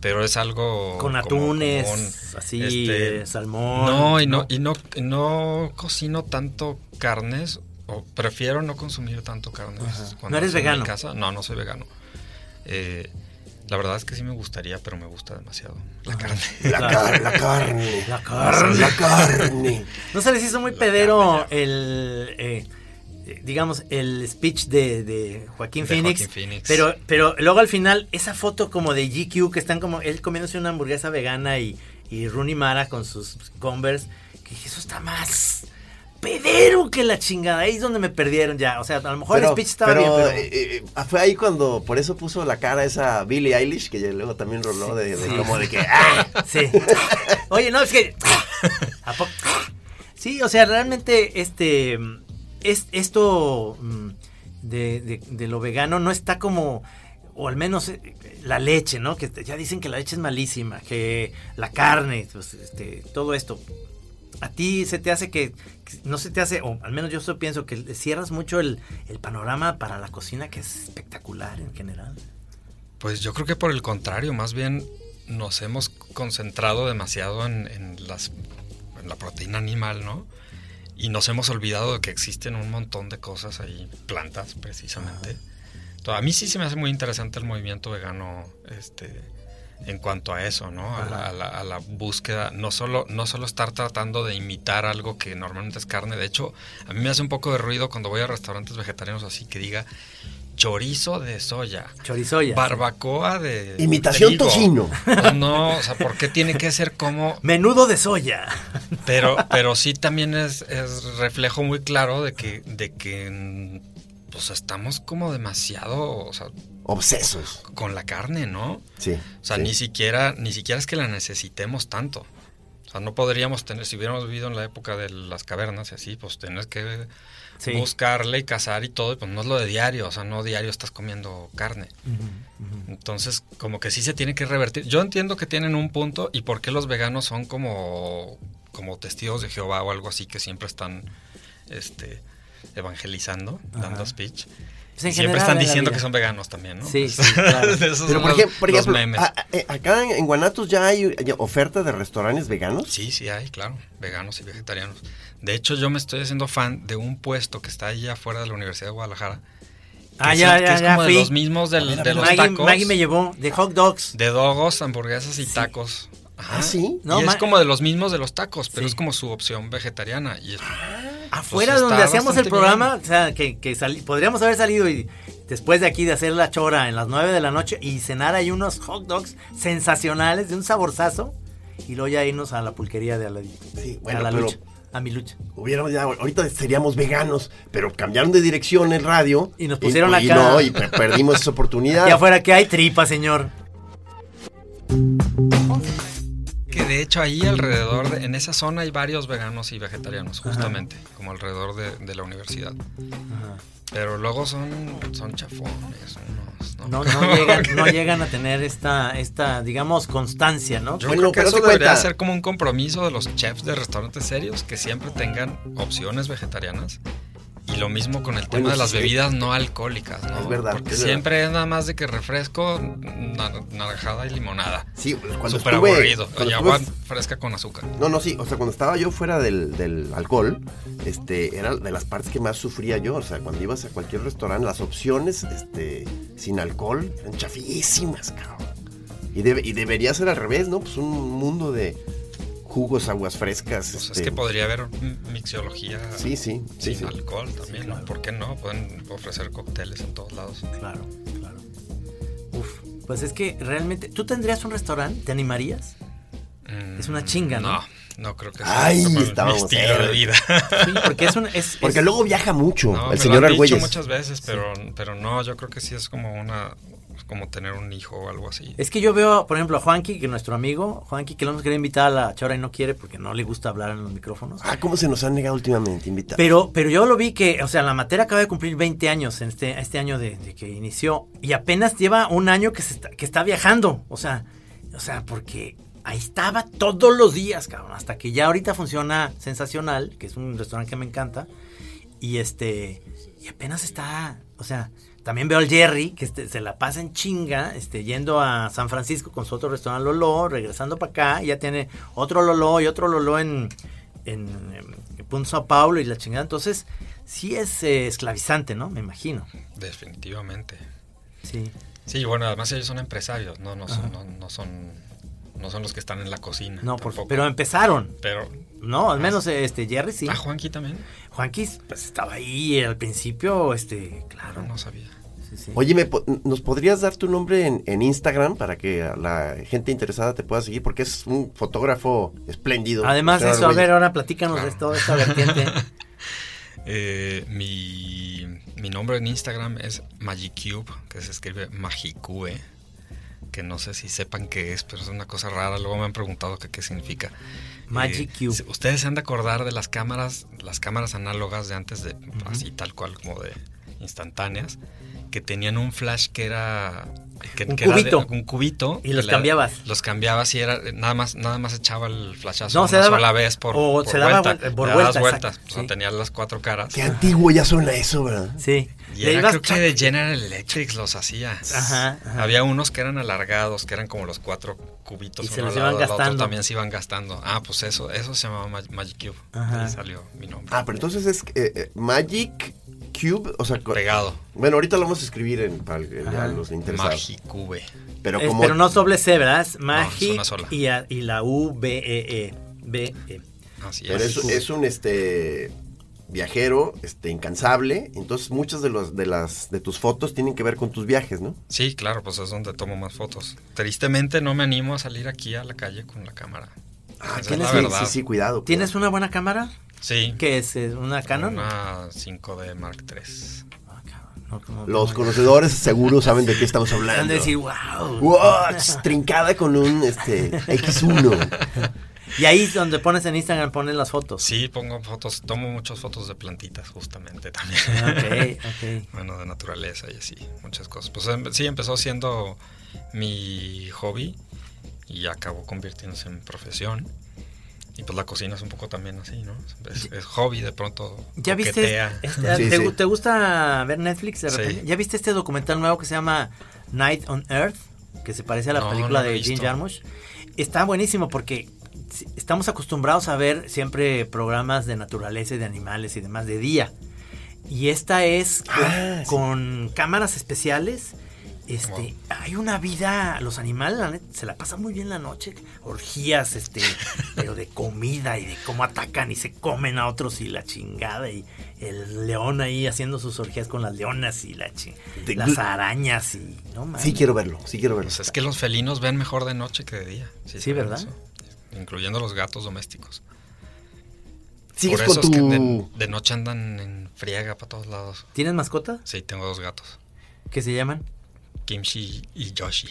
pero es algo Con como atunes, común. así, Este, salmón. No, y no, y no, no cocino tanto carnes, o prefiero no consumir tanto carnes. Ajá. cuando ¿No eres estoy en mi vegano? casa. No, no soy vegano. Eh, la verdad es que sí me gustaría, pero me gusta demasiado la carne. La, Claro. car- la carne. La carne. La carne. ¿No se les hizo muy La pedero carne el, eh, digamos, el speech de, de Joaquín De Phoenix? Joaquín Phoenix. Pero, pero luego al final, esa foto como de GQ, que están como él comiéndose una hamburguesa vegana y, y Rooney Mara con sus Converse, que dije, eso está más... pedero que la chingada. Ahí es donde me perdieron ya. O sea, a lo mejor el speech estaba bien, pero. eh, eh, fue ahí cuando, por eso puso la cara esa Billie Eilish, que luego también roló de, de Sí. como de que. ¡ah! Sí. Oye, no, es que. ¿a poco? Sí, o sea, realmente este. Es, esto mm, de, de- de lo vegano no está como. O al menos eh, la leche, ¿no? Que ya dicen que la leche es malísima, que la carne, pues, este, todo esto. A ti se te hace que, no se te hace, o al menos yo solo pienso que cierras mucho el, el panorama para la cocina, que es espectacular en general. Pues yo creo que por el contrario, más bien nos hemos concentrado demasiado en, en las, en la proteína animal, ¿no? Y nos hemos olvidado de que existen un montón de cosas ahí, plantas precisamente. Entonces, a mí sí se me hace muy interesante el movimiento vegano este, en cuanto a eso, ¿no? A la, a la- a la búsqueda, no solo, no solo estar tratando de imitar algo que normalmente es carne, de hecho, a mí me hace un poco de ruido cuando voy a restaurantes vegetarianos así que diga chorizo de soya. Chorizoya. Barbacoa de. Imitación trigo. tocino. Pues no, o sea, ¿por qué tiene que ser como.? Menudo de soya. Pero, pero sí también es, es reflejo muy claro de que, de que pues estamos como demasiado, o sea, Obsesos. con la carne, ¿no? Sí. O sea, sí. ni siquiera, ni siquiera es que la necesitemos tanto. O sea, no podríamos tener, si hubiéramos vivido en la época de las cavernas y así, pues tienes que Sí. buscarle y cazar y todo, y pues no es lo de diario, o sea, no diario estás comiendo carne. Entonces, como que sí se tiene que revertir. Yo entiendo que tienen un punto y por qué los veganos son como, como testigos de Jehová o algo así que siempre están este, evangelizando, dando speech. Pues en siempre están diciendo que son veganos también, ¿no? Sí, sí, claro. Pero por los- ejemplo, por los ejemplo, memes. a- a- acá en, Guanatos ya hay oferta de restaurantes veganos. Sí, sí hay, claro, veganos y vegetarianos. De hecho, yo me estoy haciendo fan de un puesto que está ahí afuera de la Universidad de Guadalajara. que Ah, es ya, que ya, es ya como fui. de los mismos del- ver, de los Maggie, tacos. Maggie me llevó de hot dogs. De dogos, hamburguesas y tacos. Ajá. ¿Ah, sí? No, y es como de los mismos de los tacos, pero Sí. es como su opción vegetariana. Y es- Afuera Pues donde hacíamos el programa, o sea, que, que sali- podríamos haber salido y después de aquí de hacer la chora en las 9 de la noche y cenar ahí unos hot dogs sensacionales de un saborzazo y luego ya irnos a la pulquería de Aladito. Sí, bueno, a la pero- lucha, a mi lucha. Hubiéramos ya, ahorita seríamos veganos, pero cambiaron de dirección el radio. Y nos pusieron y, acá. no, y per- perdimos esa oportunidad. Y afuera que hay tripa, señor. Que de hecho ahí alrededor, de- en esa zona hay varios veganos y vegetarianos, justamente, como alrededor de, de la universidad. Pero luego son, son chafones, unos, ¿no? No, no, llegan, no llegan a tener esta, esta, digamos, constancia, ¿no? Yo Bueno, creo que eso debería cuenta. ser como un compromiso de los chefs de restaurantes serios que siempre tengan opciones vegetarianas. Y lo mismo con el tema Bueno, de las sí. bebidas no alcohólicas, ¿no? Es verdad, Porque es verdad. siempre es nada más de que refresco, nar- naranjada y limonada. Sí, cuando Súper estuve- aburrido. cuando Y estuve fresca con azúcar. No, no, sí. O sea, cuando estaba yo fuera del, del alcohol, este, era de las partes que más sufría yo. O sea, cuando ibas a cualquier restaurante, las opciones, este, sin alcohol, eran chafísimas, cabrón. Y, debe- y debería ser al revés, ¿no? Pues un mundo de jugos, aguas frescas. Pues este, es que podría haber m- mixología Sí, sí, sí, sin sí. alcohol también, ¿no? ¿Por qué no? Pueden ofrecer cócteles en todos lados. Claro, claro. Uf, pues es que realmente, ¿tú tendrías un restaurante? ¿Te animarías? Mm, Es una chinga, ¿no? No, no creo que Ay, como mi estilo de vida. Sí, porque es un... Es, Porque es- luego viaja mucho No, el me señor lo han dicho muchas veces, pero, pero no, yo creo que sí es como una como tener un hijo o algo así. Es que yo veo, por ejemplo, a Juanqui, que nuestro amigo, Juanqui, que lo hemos querido invitar a la chora y no quiere porque no le gusta hablar en los micrófonos. Ah, ¿cómo se nos han negado últimamente invitar? Pero, pero yo lo vi que, o sea, la materia acaba de cumplir 20 años en este, este año de, de que inició y apenas lleva un año que, se está, que está viajando. O sea, o sea, porque ahí estaba todos los días, cabrón, hasta que ya ahorita funciona Sensacional, que es un restaurante que me encanta. Y este, y apenas está, o sea, también veo al Jerry, que este, se la pasa en chinga, este, yendo a San Francisco con su otro restaurante Lolo, regresando para acá, y ya tiene otro Lolo y otro Lolo en, en, en Punto Sao Paulo y la chingada. Entonces, sí es eh, esclavizante, ¿no? Me imagino. Definitivamente. Sí. Sí, bueno, además ellos son empresarios, no, no son, no, no son, no son los que están en la cocina. No, por, tampoco. pero empezaron. Pero, No, al menos este Jerry sí. ah, Juanqui también. Juanqui pues, estaba ahí al principio, este, claro. No sabía. Sí, sí. Oye, ¿me po- ¿nos podrías dar tu nombre en, en Instagram para que la gente interesada te pueda seguir? Porque es un fotógrafo espléndido. Además de eso, a ver, ahora platícanos de toda esta vertiente. Eh, mi, mi nombre en Instagram es Magicube, que se escribe Magicube, que no sé si sepan qué es, pero es una cosa rara. Luego me han preguntado que qué significa. Magic Eh, Cube. Ustedes se han de acordar de las cámaras, las cámaras análogas de antes de, así tal cual como de instantáneas, que tenían un flash que era que, Un que era de- cubito. un cubito Y los cambiabas. Los cambiabas y era nada más nada más echaba el flashazo No, una se daba- sola vez por, o por se daba vuelta. vuel- por vuelta, vueltas, o sea, sí. tenía las cuatro caras. Qué antiguo ya suena eso, ¿verdad? Sí. Y era, creo que de General Electric los hacía. Ajá, ajá. Había unos que eran alargados, que eran como los cuatro cubitos. Y se los al iban gastando. también se iban gastando. Ah, pues eso, eso se llamaba Mag- Magic Cube. Ajá. Ahí salió mi nombre. Ah, pero entonces es eh, eh, Magic Cube, o sea, Pegado. Bueno, ahorita lo vamos a escribir en, para el- a los interesados. Magicube. Pero Es- como pero no doble C, ¿verdad? Es es Magi una sola. y, a- y la U, B, E, E. B, E. Así pero es. es, es un este viajero, este incansable, entonces muchas de los de las de tus fotos tienen que ver con tus viajes, ¿no? Sí, claro, pues es donde tomo más fotos. Tristemente no me animo a salir aquí a la calle con la cámara. Ah, Esa es ¿tienes- la sí, verdad. sí, sí, cuidado. ¿Tienes una buena cámara? Sí. ¿Qué es? ¿Es ¿Una Canon? Una 5D Mark III. Ah, no, Los conocedores seguro saben de qué estamos hablando. de decir, wow. Wow, trincada con un este X1. Y ahí es donde pones en Instagram, pones las fotos. Sí, pongo fotos, tomo muchas fotos de plantitas justamente también. Ok, ok. bueno, de naturaleza y así, muchas cosas. Pues em- sí, empezó siendo mi hobby y acabó convirtiéndose en profesión. Y pues la cocina es un poco también así, ¿no? Es, es hobby, de pronto ¿Ya viste? este- Sí, ¿te, sí. te gusta ver Netflix de Sí. repente? ¿Ya viste este documental nuevo que se llama Night on Earth? Que se parece a la No, película no de Jim. Jarmusch. Está buenísimo porque estamos acostumbrados a ver siempre programas de naturaleza y de animales y demás de día. Y esta es con, Ah, sí. con cámaras especiales. Este, Wow. hay una vida, los animales la neta, se la pasan muy bien la noche, orgías, este, pero de comida y de cómo atacan y se comen a otros y la chingada y el león ahí haciendo sus orgías con las leonas y la chi- De- las arañas y no mames. Sí quiero verlo, sí quiero verlo. Pues es que los felinos ven mejor de noche que de día. Sí, ¿verdad? eso. Incluyendo los gatos domésticos. Sigues Por con eso es que de, de noche andan en friega para todos lados. ¿Tienes mascota? Sí, tengo dos gatos. ¿Qué se llaman? Kimchi y Yoshi.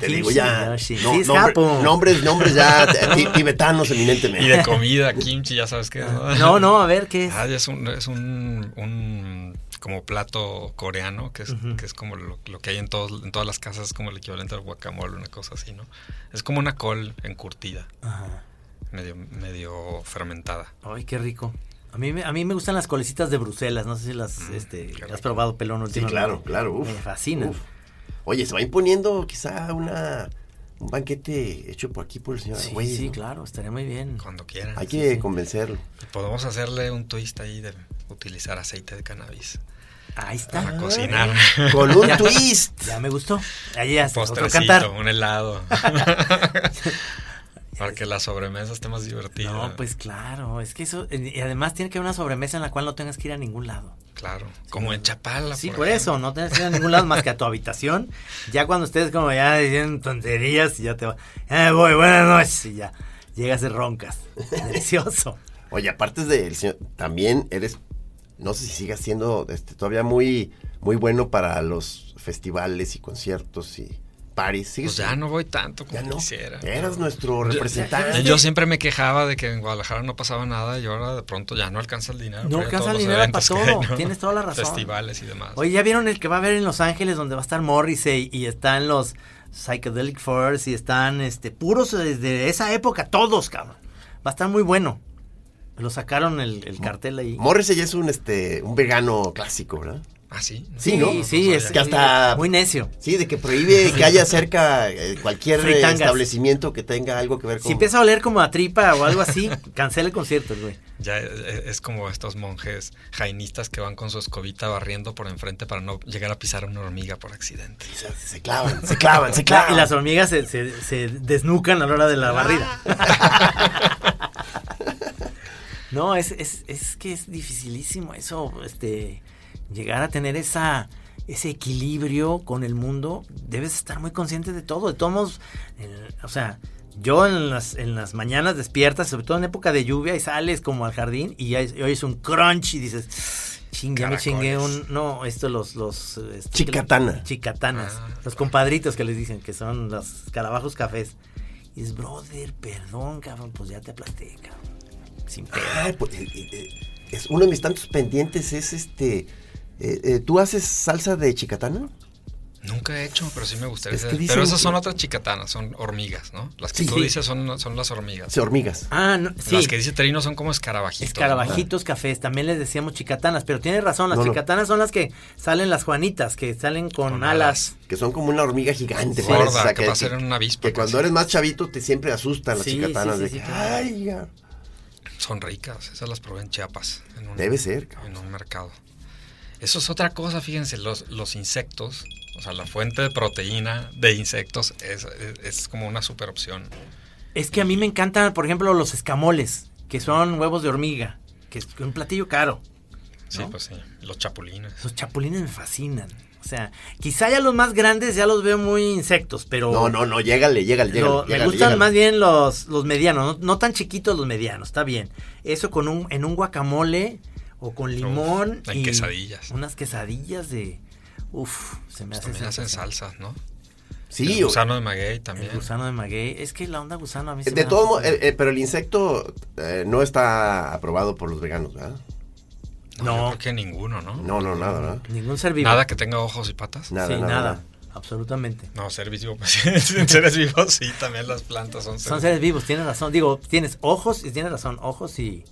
te digo ya. No- Sí, es nombre- nombres, nombres ya ti- tibetanos eminentemente. Y de comida, kimchi, ya sabes qué. No, no, a ver, ¿qué es? Ah, es un, es un, un como plato coreano, que es, que es como lo, lo que hay en, todos, en todas las casas, es como el equivalente al guacamole, una cosa así, ¿no? Es como una col encurtida, Ajá. medio, medio fermentada. Ay, qué rico. A mí, me- a mí me gustan las colecitas de Bruselas. No sé si las Mm, este, has probado pelón Sí, últimamente. claro, claro. uf, me fascinan. uf. Oye, se va imponiendo quizá una un banquete hecho por aquí por el señor Sí, Argüelles, sí, ¿no? claro, estaría muy bien. Cuando quieran. Hay Sí, que sí. convencerlo. Podemos hacerle un twist ahí de utilizar aceite de cannabis Ahí está. para cocinar. Con un Ya. twist. Ya me gustó. Ahí ya otro cantar. un helado. para que la sobremesa esté más divertida. No, pues claro, es que eso, y además tiene que haber una sobremesa en la cual no tengas que ir a ningún lado. Claro, como en Chapala. Sí, por, por eso, no tienes que ir a ningún lado más que a tu habitación. Ya cuando estés como ya diciendo tonterías y ya te va, ya me voy, buenas noches y ya llegas de roncas. Delicioso. Oye, aparte del señor, también eres, no sé si sigas siendo este, todavía muy, muy bueno para los festivales y conciertos y ¿Sigues Pues ya no voy tanto como Ya no. quisiera. Eras nuestro representante. Yo siempre me quejaba de que en Guadalajara no pasaba nada y ahora de pronto ya no alcanza el dinero. No alcanza el dinero para hay, todo, ¿no? tienes toda la razón. Festivales y demás. Oye, ¿ya vieron el que va a haber en Los Ángeles donde va a estar Morrissey y están los Psychedelic Furs y están este puros desde esa época, todos, cabrón? Va a estar muy bueno. Lo sacaron el, el cartel ahí. Morrissey es un este un vegano clásico, ¿verdad? Ah, sí. Sí, ¿no? Sí, sí, es Que hasta- muy necio. Sí, de que prohíbe que haya cerca eh, cualquier eh, Fritangas. establecimiento que tenga algo que ver con Si empieza a oler como a tripa o algo así, cancela el concierto, güey. Ya es, es como estos monjes jainistas que van con su escobita barriendo por enfrente para no llegar a pisar una hormiga por accidente. se, se clavan, se clavan, se La- clavan. y las hormigas se, se- se desnucan a la hora de la barrida. no, es, es, es que es dificilísimo eso, este, llegar a tener esa ese equilibrio con el mundo, debes estar muy consciente de todo. De todos modos, el- o sea, Yo en las, en las mañanas despiertas, sobre todo en época de lluvia, y sales como al jardín y es- y oyes un crunch y dices, ching, ya me chingué un... No, esto los... los este, Chicatana. Chicatanas. Ah, los compadritos que les dicen, que son los carabajos cafés. Y es, brother, perdón, cabrón, pues ya te aplasté, cabrón. Sin pedo. Pues, eh, eh, es uno de mis tantos pendientes es este. Eh, eh, ¿Tú haces salsa de chicatana? Nunca he hecho, pero sí me gustaría. Es que hacer. dicen pero esas son que- otras chicatanas, son hormigas, ¿no? Las que Sí. tú Sí. dices son, son las hormigas. Sí, hormigas. Ah, no, sí. Las que dice Terino son como escarabajitos. Escarabajitos cafés, también les decíamos chicatanas, pero tienes razón, las No, no. chicatanas son las que salen las juanitas, que salen con, Con alas. alas. Que son como una hormiga gigante. Gorda, o sea, que va a ser una avispa Que cuando eres más chavito te siempre asustan las Sí, chicatanas. sí, de sí, que, sí, claro. ay, ya. ¿no? Son ricas, esas las probé en Chiapas. en un- Debe ser, cabrón. En un mercado. Eso es otra cosa, fíjense, los, los insectos, o sea, la fuente de proteína de insectos es, es- es como una super opción. Es que a mí me encantan, por ejemplo, los escamoles, que son huevos de hormiga, que es un platillo caro. Sí, pues sí, los chapulines. Los chapulines me fascinan. O sea, quizá ya los más grandes ya los veo muy insectos, pero... No, no, no, llégale, llégale, llégale. Lo- me llégale, gustan llégale. más bien los, los medianos, no, no tan chiquitos los medianos, está bien. Eso con un, en un guacamole o con limón. en quesadillas. Unas quesadillas de... Uf, se me Pues hace... también hacen salsas, ¿no? Sí, el o- gusano de maguey El también. gusano de maguey. Es que la onda gusano a mí se me de da todo modo, eh, eh, pero el insecto eh, no está aprobado por los veganos, ¿verdad? No, No. yo creo que ninguno, ¿no? No, no, nada, ¿verdad? Ningún ser vivo. Nada que tenga ojos y patas. Nada, sí, nada. Absolutamente. No, seres vivos, pues, en seres vivos sí, también las plantas son seres Son seres vivos, tienes razón. Digo, tienes ojos y tienes razón, ojos y,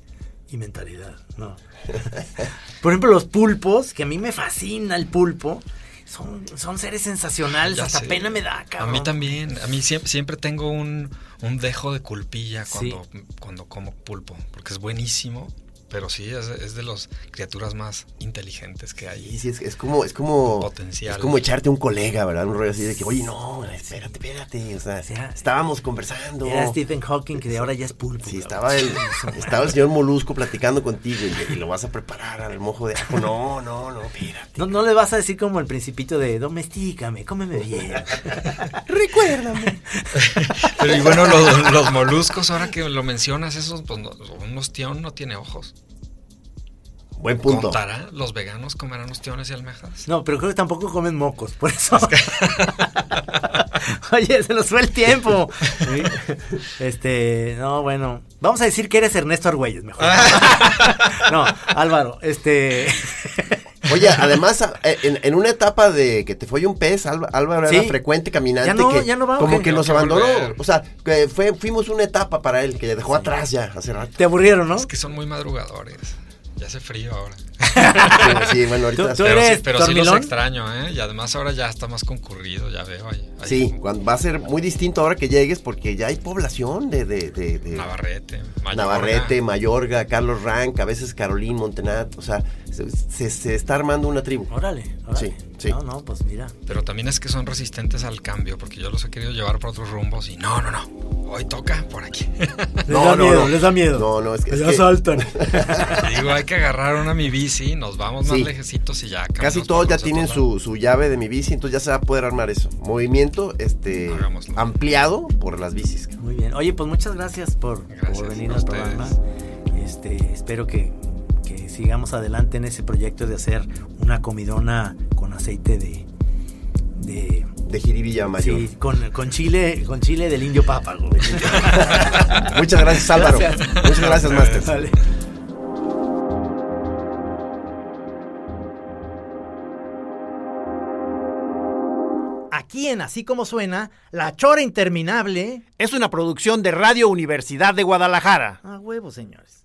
y mentalidad. No. Por ejemplo, los pulpos, que a mí me fascina el pulpo, son, son seres sensacionales. Ya hasta sé. pena me da, cabrón. A mí también. A mí siempre, siempre tengo un, un dejo de culpilla Sí. cuando, cuando como pulpo, porque es buenísimo. Pero sí, es, es de las criaturas más inteligentes que hay. Sí, sí, es, es como, es como, Potencial. es como echarte un colega, ¿verdad? Un rollo así de que, oye, no, espérate, espérate, o sea, Sí, era- estábamos conversando. Era Stephen Hawking, que de ahora ya es pulpo. Sí, estaba el, estaba el señor Molusco platicando contigo y, y lo vas a preparar al mojo de ajo. No, no, no, espérate. No, no le vas a decir como el principito de domestícame, cómeme bien. Recuérdame. Pero y bueno, los, los moluscos, ahora que lo mencionas, esos, pues no- un ostión no tiene ojos. Buen punto. ¿Contará? ¿Los veganos comerán ostiones y almejas? No, pero creo que tampoco comen mocos, por eso. Oye, se nos fue el tiempo. Sí. Este, no, bueno. Vamos a decir que eres Ernesto Argüelles, mejor. No, Álvaro, este. Oye, además, eh, en, en una etapa de que te fue un pez, Álva- Álvaro era frecuente caminante. Ya no, que ya no va, ¿o Como que nos abandonó. O sea, que fue, fuimos una etapa para él que dejó atrás ya hace rato. Te aburrieron, ¿no? Es que son muy madrugadores. Ya hace frío ahora. Sí, sí, bueno, ahorita. Tú- tú Pero, eres sí, pero sí los dormilón? extraño, ¿eh? Y además ahora ya está más concurrido, ya veo. Ahí, ahí Sí, como va a ser muy distinto ahora que llegues porque ya hay población de... de, de, de- Navarrete, Mayorga. Navarrete, Mayorga, Carlos Rank, a veces Carolín Montenat, o sea, se, se- se está armando una tribu. Órale, órale. Sí, sí. No, no, pues mira. Pero también es que son resistentes al cambio, porque yo los he querido llevar por otros rumbos y no, no, no. Hoy toca por aquí. Les No, da no, miedo, no. les da miedo. No, no, es que- es Ya que- saltan. Digo, hay que agarrar una mi bici, nos vamos más Sí. lejecitos y ya. Casi todos ya tienen su, su llave de mi bici, entonces ya se va a poder armar eso. Movimiento este Hagámoslo. ampliado por las bicis. Muy bien. Oye, pues muchas gracias por, Gracias por venir a al programa. Este, espero que sigamos adelante en ese proyecto de hacer una comidona con aceite de. de De Jiribilla Mayor. sí, con, con chile, con chile del indio pápago. Muchas gracias, Álvaro. Gracias. Muchas gracias, Master. Vale. Aquí en Así como suena, La Chora Interminable. Es una producción de Radio Universidad de Guadalajara. A huevo, señores.